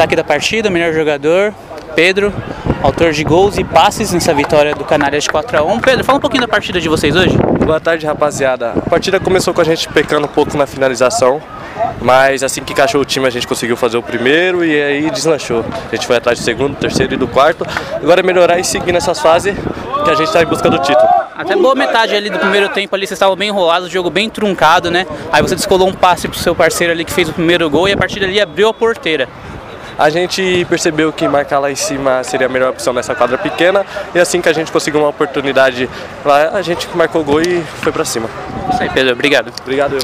destaque da partida, melhor jogador, Pedro, autor de gols e passes nessa vitória do Canárias 4 a 1 Pedro, fala um pouquinho da partida de vocês hoje. Boa tarde, rapaziada. A partida começou com a gente pecando um pouco na finalização, mas assim que encaixou o time a gente conseguiu fazer o primeiro e aí deslanchou. A gente foi atrás do segundo, terceiro e do quarto. Agora é melhorar e seguir nessas fases que a gente está em busca do título. Até boa metade ali do primeiro tempo ali, vocês estavam bem enrolados, o jogo bem truncado, né? Aí você descolou um passe pro seu parceiro ali que fez o primeiro gol e a partir dali abriu a porteira. A gente percebeu que marcar lá em cima seria a melhor opção nessa quadra pequena e assim que a gente conseguiu uma oportunidade lá, a gente marcou o gol e foi para cima. Isso aí, Pedro. Obrigado. Obrigado. Eu.